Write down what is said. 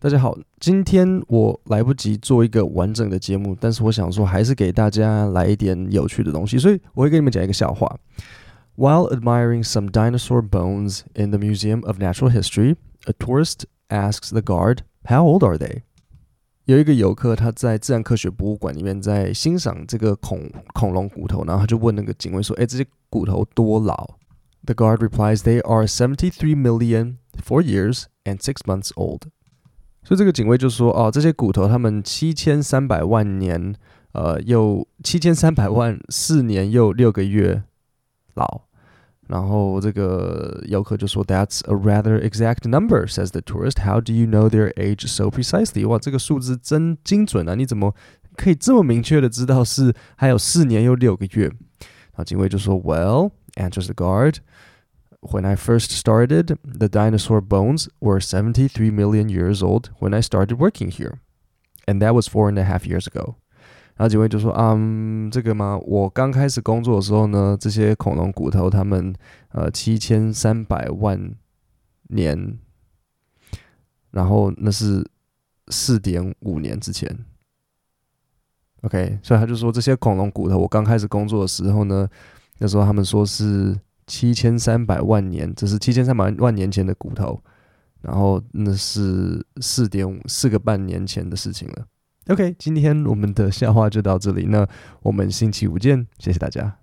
大家好，今天我来不及做一个完整的节目，但是我想说，还是给大家来一点有趣的东西，所以我会跟你们讲一个笑话。While admiring some dinosaur bones in the Museum of Natural History, a tourist asks the guard, "How old are they?" 有一个游客他在自然科学博物馆里面在欣赏这个恐恐龙骨头，然后他就问那个警卫说：“哎，这些骨头多老？”The guard replies, "They are seventy-three million, four years, and six months old." 所以这个警卫就说：“哦，这些骨头他们七千三百万年，呃，又七千三百万四年又六个月老。”然后这个游客就说：“That's a rather exact number,” says the tourist. “How do you know their age so precisely?” 哇，这个数字真精准啊！你怎么可以这么明确的知道是还有四年又六个月？然后警卫就说：“Well,” answers the guard. When I first started, the dinosaur bones were 73 million years old when I started working here. And that was four and a half years ago. 然后警卫就说：“嗯，这个吗？我刚开始工作的时候呢，这些恐龙骨头，他们呃七千三百万年，然后那是四点五年之前。OK，所以他就说这些恐龙骨头，我刚开始工作的时候呢，那时候他们说是。” 七千三百万年，这是七千三百万年前的骨头，然后那是四点五四个半年前的事情了。OK，今天我们的笑话就到这里，那我们星期五见，谢谢大家。